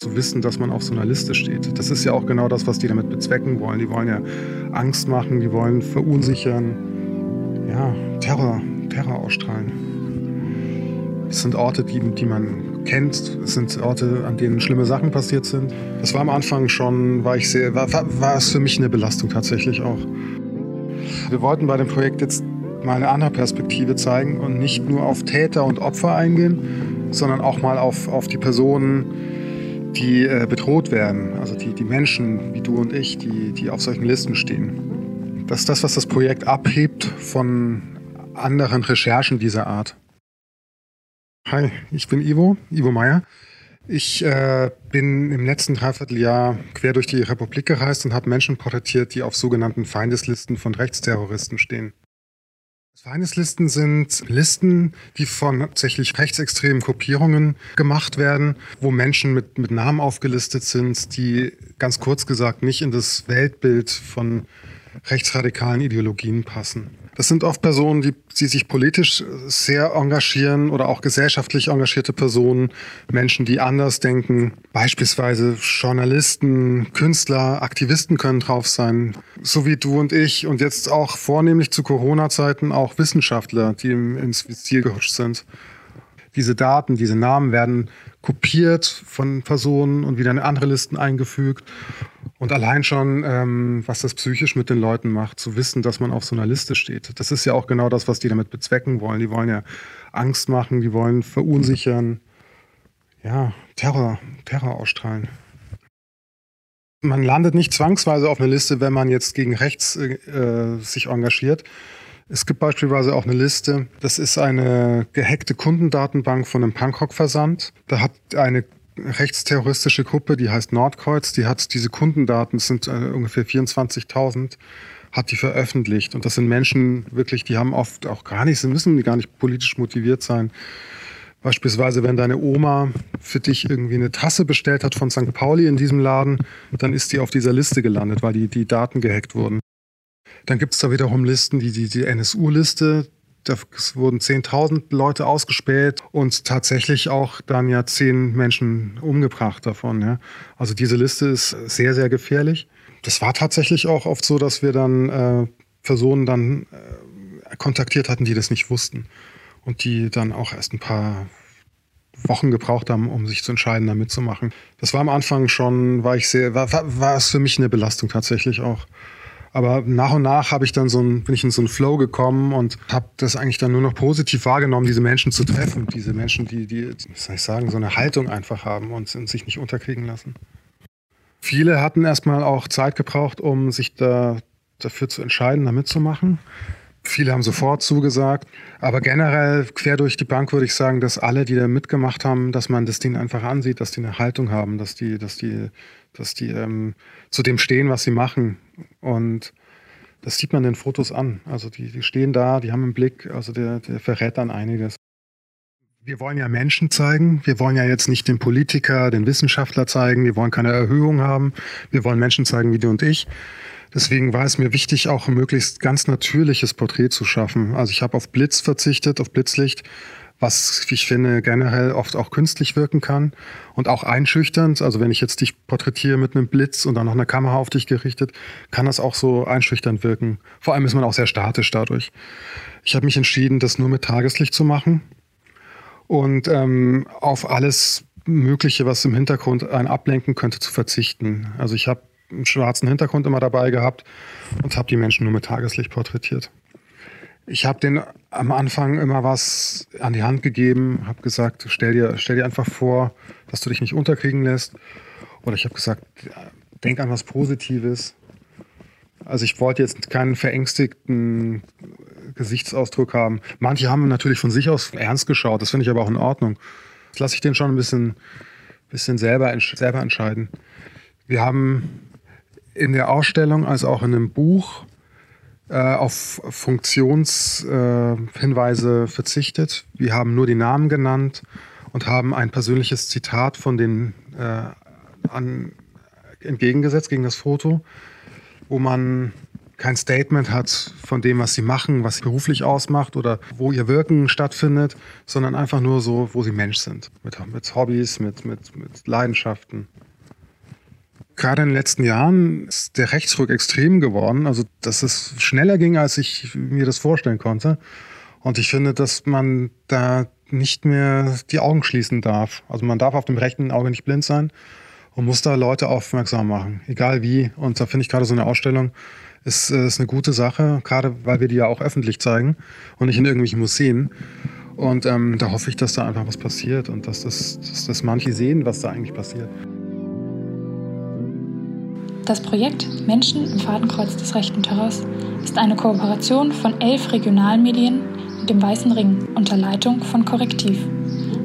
zu wissen, dass man auf so einer Liste steht. Das ist ja auch genau das, was die damit bezwecken wollen. Die wollen ja Angst machen, die wollen verunsichern, ja, Terror, Terror ausstrahlen. Es sind Orte, die, die man kennt. Es sind Orte, an denen schlimme Sachen passiert sind. Das war am Anfang schon, war ich sehr, war, war, war es für mich eine Belastung tatsächlich auch. Wir wollten bei dem Projekt jetzt mal eine andere Perspektive zeigen und nicht nur auf Täter und Opfer eingehen, sondern auch mal auf, auf die Personen, die äh, bedroht werden, also die, die Menschen wie du und ich, die, die auf solchen Listen stehen. Das ist das, was das Projekt abhebt von anderen Recherchen dieser Art. Hi, ich bin Ivo, Ivo Meyer. Ich äh, bin im letzten Dreivierteljahr quer durch die Republik gereist und habe Menschen porträtiert, die auf sogenannten Feindeslisten von Rechtsterroristen stehen. Feindeslisten sind Listen, die von hauptsächlich rechtsextremen Gruppierungen gemacht werden, wo Menschen mit, mit Namen aufgelistet sind, die ganz kurz gesagt nicht in das Weltbild von rechtsradikalen Ideologien passen. Das sind oft Personen, die, die sich politisch sehr engagieren oder auch gesellschaftlich engagierte Personen, Menschen, die anders denken. Beispielsweise Journalisten, Künstler, Aktivisten können drauf sein, so wie du und ich und jetzt auch vornehmlich zu Corona-Zeiten auch Wissenschaftler, die ins Ziel gerutscht sind. Diese Daten, diese Namen werden kopiert von Personen und wieder in andere Listen eingefügt. Und allein schon, ähm, was das psychisch mit den Leuten macht, zu wissen, dass man auf so einer Liste steht. Das ist ja auch genau das, was die damit bezwecken wollen. Die wollen ja Angst machen, die wollen verunsichern, ja, Terror, Terror ausstrahlen. Man landet nicht zwangsweise auf einer Liste, wenn man jetzt gegen rechts äh, sich engagiert. Es gibt beispielsweise auch eine Liste, das ist eine gehackte Kundendatenbank von einem Punkrock-Versand. Da hat eine rechtsterroristische Gruppe, die heißt Nordkreuz, die hat diese Kundendaten, das sind äh, ungefähr 24.000, hat die veröffentlicht. Und das sind Menschen wirklich, die haben oft auch gar nicht, sie müssen gar nicht politisch motiviert sein. Beispielsweise, wenn deine Oma für dich irgendwie eine Tasse bestellt hat von St. Pauli in diesem Laden, dann ist die auf dieser Liste gelandet, weil die, die Daten gehackt wurden. Dann gibt es da wiederum Listen, die, die, die NSU-Liste. Da wurden 10.000 Leute ausgespäht und tatsächlich auch dann ja zehn Menschen umgebracht davon. Ja. Also diese Liste ist sehr, sehr gefährlich. Das war tatsächlich auch oft so, dass wir dann äh, Personen dann äh, kontaktiert hatten, die das nicht wussten und die dann auch erst ein paar Wochen gebraucht haben, um sich zu entscheiden, da mitzumachen. Das war am Anfang schon, war ich sehr, war, war, war es für mich eine Belastung tatsächlich auch. Aber nach und nach habe ich dann so ein, bin ich in so einen Flow gekommen und habe das eigentlich dann nur noch positiv wahrgenommen, diese Menschen zu treffen. Diese Menschen, die, die, was soll ich sagen, so eine Haltung einfach haben und, sich nicht unterkriegen lassen. Viele hatten erstmal auch Zeit gebraucht, um sich da, dafür zu entscheiden, da mitzumachen. Viele haben sofort zugesagt. Aber generell quer durch die Bank würde ich sagen, dass alle, die da mitgemacht haben, dass man das Ding einfach ansieht, dass die eine Haltung haben, dass die, dass die, dass die ähm, zu dem stehen, was sie machen. Und das sieht man den Fotos an. Also die, die stehen da, die haben einen Blick, also der, der verrät dann einiges. Wir wollen ja Menschen zeigen. Wir wollen ja jetzt nicht den Politiker, den Wissenschaftler zeigen. Wir wollen keine Erhöhung haben. Wir wollen Menschen zeigen wie du und ich. Deswegen war es mir wichtig, auch ein möglichst ganz natürliches Porträt zu schaffen. Also ich habe auf Blitz verzichtet, auf Blitzlicht, was ich finde generell oft auch künstlich wirken kann und auch einschüchternd. Also wenn ich jetzt dich porträtiere mit einem Blitz und dann noch eine Kamera auf dich gerichtet, kann das auch so einschüchternd wirken. Vor allem ist man auch sehr statisch dadurch. Ich habe mich entschieden, das nur mit Tageslicht zu machen und ähm, auf alles Mögliche, was im Hintergrund einen ablenken könnte, zu verzichten. Also ich habe einen schwarzen Hintergrund immer dabei gehabt und habe die Menschen nur mit Tageslicht porträtiert. Ich habe denen am Anfang immer was an die Hand gegeben, habe gesagt, stell dir, stell dir einfach vor, dass du dich nicht unterkriegen lässt. Oder ich habe gesagt, denk an was Positives. Also ich wollte jetzt keinen verängstigten Gesichtsausdruck haben. Manche haben natürlich von sich aus ernst geschaut, das finde ich aber auch in Ordnung. Das lasse ich den schon ein bisschen, bisschen selber, selber entscheiden. Wir haben in der Ausstellung als auch in einem Buch äh, auf Funktionshinweise äh, verzichtet. Wir haben nur die Namen genannt und haben ein persönliches Zitat von den äh, an, entgegengesetzt gegen das Foto, wo man kein Statement hat von dem, was sie machen, was sie beruflich ausmacht oder wo ihr Wirken stattfindet, sondern einfach nur so, wo sie Mensch sind. Mit, mit Hobbys, mit, mit, mit Leidenschaften. Gerade in den letzten Jahren ist der Rechtsruck extrem geworden. Also, dass es schneller ging, als ich mir das vorstellen konnte. Und ich finde, dass man da nicht mehr die Augen schließen darf. Also man darf auf dem rechten Auge nicht blind sein und muss da Leute aufmerksam machen, egal wie. Und da finde ich gerade so eine Ausstellung ist, äh, ist eine gute Sache, gerade weil wir die ja auch öffentlich zeigen und nicht in irgendwelchen Museen. Und ähm, da hoffe ich, dass da einfach was passiert und dass das, dass das manche sehen, was da eigentlich passiert. Das Projekt Menschen im Fadenkreuz des rechten Terrors ist eine Kooperation von elf Regionalmedien mit dem Weißen Ring unter Leitung von Korrektiv.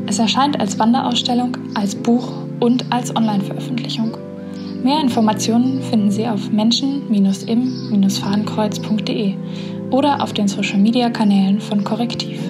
Es erscheint als Wanderausstellung, als Buch und als Online-Veröffentlichung. Mehr Informationen finden Sie auf menschen-im-fadenkreuz.de oder auf den Social-Media-Kanälen von Korrektiv.